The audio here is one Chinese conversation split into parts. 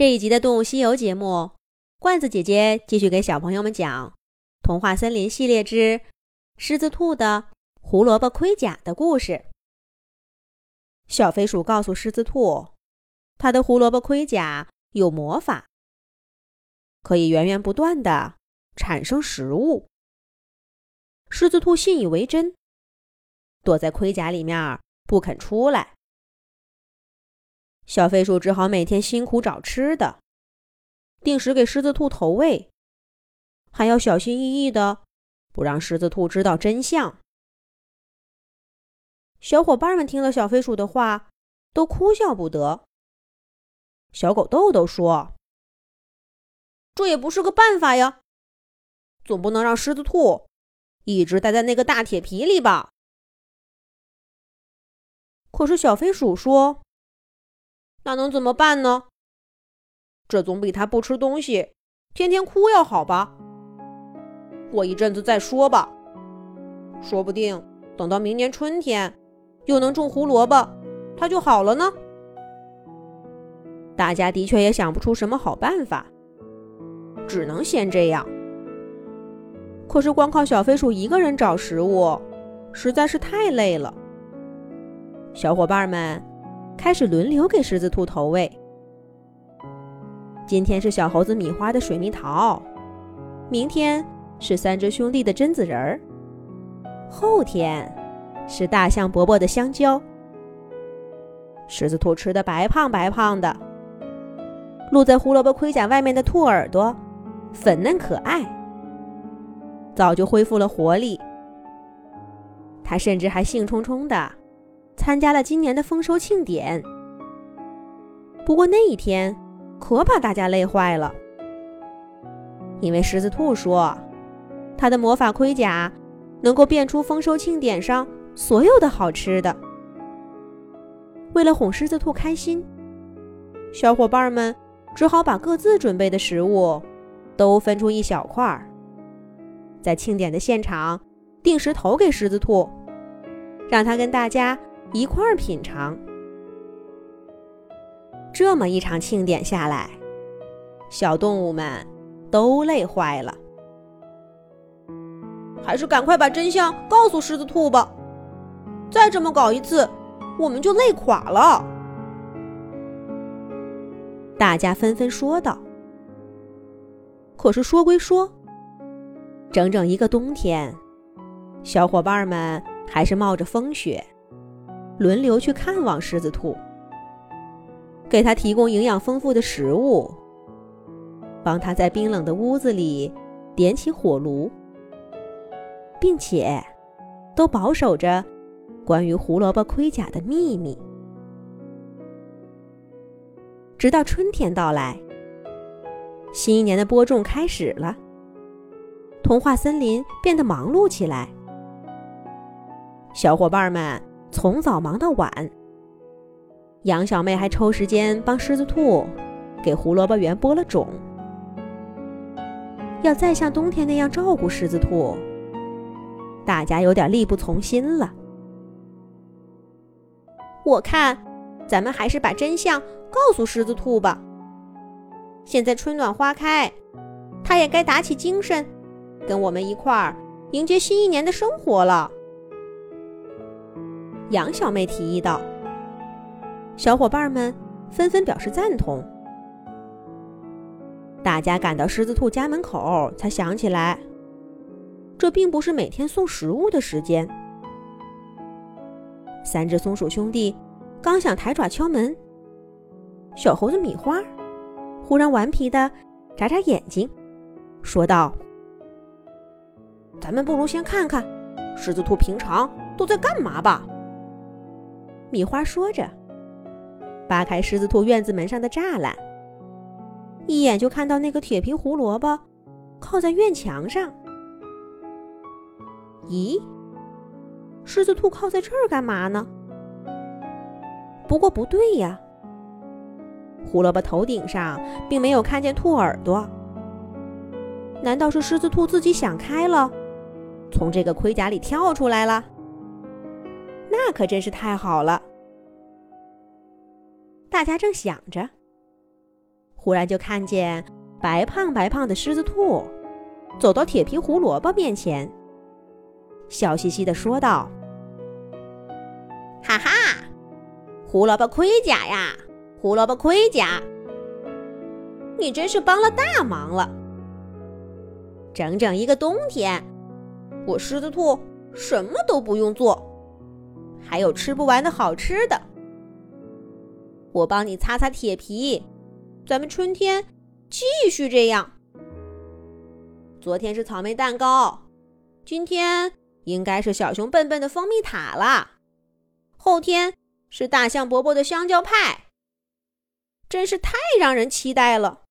这一集的《动物西游》节目，罐子姐姐继续给小朋友们讲《童话森林》系列之《狮子兔的胡萝卜盔甲》的故事。小飞鼠告诉狮子兔，它的胡萝卜盔甲有魔法，可以源源不断的产生食物。狮子兔信以为真，躲在盔甲里面不肯出来。小飞鼠只好每天辛苦找吃的，定时给狮子兔投喂，还要小心翼翼的，不让狮子兔知道真相。小伙伴们听了小飞鼠的话，都哭笑不得。小狗豆豆说：“这也不是个办法呀，总不能让狮子兔一直待在那个大铁皮里吧？”可是小飞鼠说。那能怎么办呢？这总比他不吃东西、天天哭要好吧？过一阵子再说吧，说不定等到明年春天又能种胡萝卜，他就好了呢。大家的确也想不出什么好办法，只能先这样。可是光靠小飞鼠一个人找食物，实在是太累了。小伙伴们。开始轮流给狮子兔投喂。今天是小猴子米花的水蜜桃，明天是三只兄弟的榛子仁儿，后天是大象伯伯的香蕉。狮子兔吃的白胖白胖的，露在胡萝卜盔甲外面的兔耳朵粉嫩可爱，早就恢复了活力。它甚至还兴冲冲的。参加了今年的丰收庆典，不过那一天可把大家累坏了，因为狮子兔说，他的魔法盔甲能够变出丰收庆典上所有的好吃的。为了哄狮子兔开心，小伙伴们只好把各自准备的食物都分出一小块儿，在庆典的现场定时投给狮子兔，让他跟大家。一块儿品尝。这么一场庆典下来，小动物们都累坏了。还是赶快把真相告诉狮子兔吧！再这么搞一次，我们就累垮了。大家纷纷说道。可是说归说，整整一个冬天，小伙伴们还是冒着风雪。轮流去看望狮子兔，给他提供营养丰富的食物，帮他在冰冷的屋子里点起火炉，并且都保守着关于胡萝卜盔甲的秘密。直到春天到来，新一年的播种开始了，童话森林变得忙碌起来，小伙伴们。从早忙到晚，杨小妹还抽时间帮狮子兔给胡萝卜园播了种。要再像冬天那样照顾狮子兔，大家有点力不从心了。我看，咱们还是把真相告诉狮子兔吧。现在春暖花开，它也该打起精神，跟我们一块儿迎接新一年的生活了。杨小妹提议道：“小伙伴们纷纷表示赞同。”大家赶到狮子兔家门口，才想起来，这并不是每天送食物的时间。三只松鼠兄弟刚想抬爪敲门，小猴子米花忽然顽皮的眨眨眼睛，说道：“咱们不如先看看狮子兔平常都在干嘛吧。”米花说着，扒开狮子兔院子门上的栅栏，一眼就看到那个铁皮胡萝卜靠在院墙上。咦，狮子兔靠在这儿干嘛呢？不过不对呀，胡萝卜头顶上并没有看见兔耳朵。难道是狮子兔自己想开了，从这个盔甲里跳出来了？可真是太好了！大家正想着，忽然就看见白胖白胖的狮子兔走到铁皮胡萝卜面前，笑嘻嘻地说道：“哈哈，胡萝卜盔甲呀，胡萝卜盔甲，你真是帮了大忙了。整整一个冬天，我狮子兔什么都不用做，还有吃不完的好吃的。我帮你擦擦铁皮。”咱们春天继续这样。昨天是草莓蛋糕，今天应该是小熊笨笨的蜂蜜塔了，后天是大象伯伯的香蕉派。真是太让人期待了！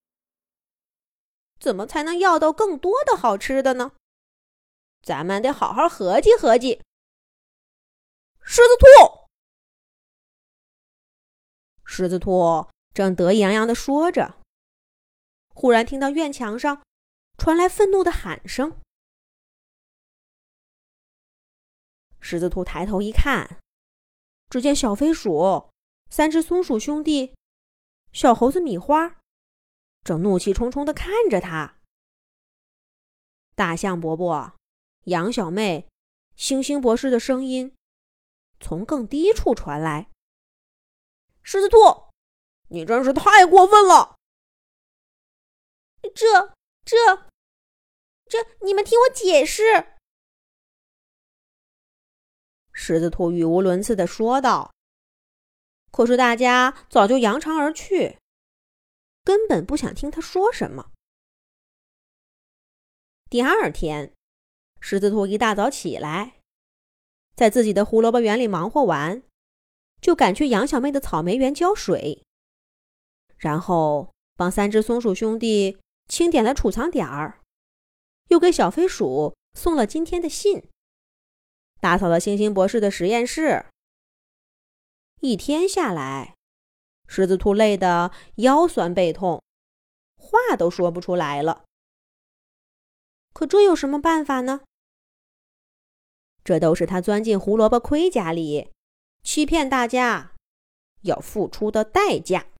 怎么才能要到更多的好吃的呢？咱们得好好合计合计。狮子兔，狮子兔。正得意洋洋地说着，忽然听到院墙上传来愤怒的喊声。狮子兔抬头一看，只见小飞鼠、三只松鼠兄弟、小猴子米花正怒气冲冲地看着他。大象伯伯、羊小妹、星星博士的声音从更低处传来：“狮子兔。”你真是太过分了！这、这、这，你们听我解释。”狮子兔语无伦次的说道。可是大家早就扬长而去，根本不想听他说什么。第二天，狮子兔一大早起来，在自己的胡萝卜园里忙活完，就赶去杨小妹的草莓园浇水。然后帮三只松鼠兄弟清点了储藏点儿，又给小飞鼠送了今天的信，打扫了星星博士的实验室。一天下来，狮子兔累得腰酸背痛，话都说不出来了。可这有什么办法呢？这都是他钻进胡萝卜盔甲里，欺骗大家要付出的代价。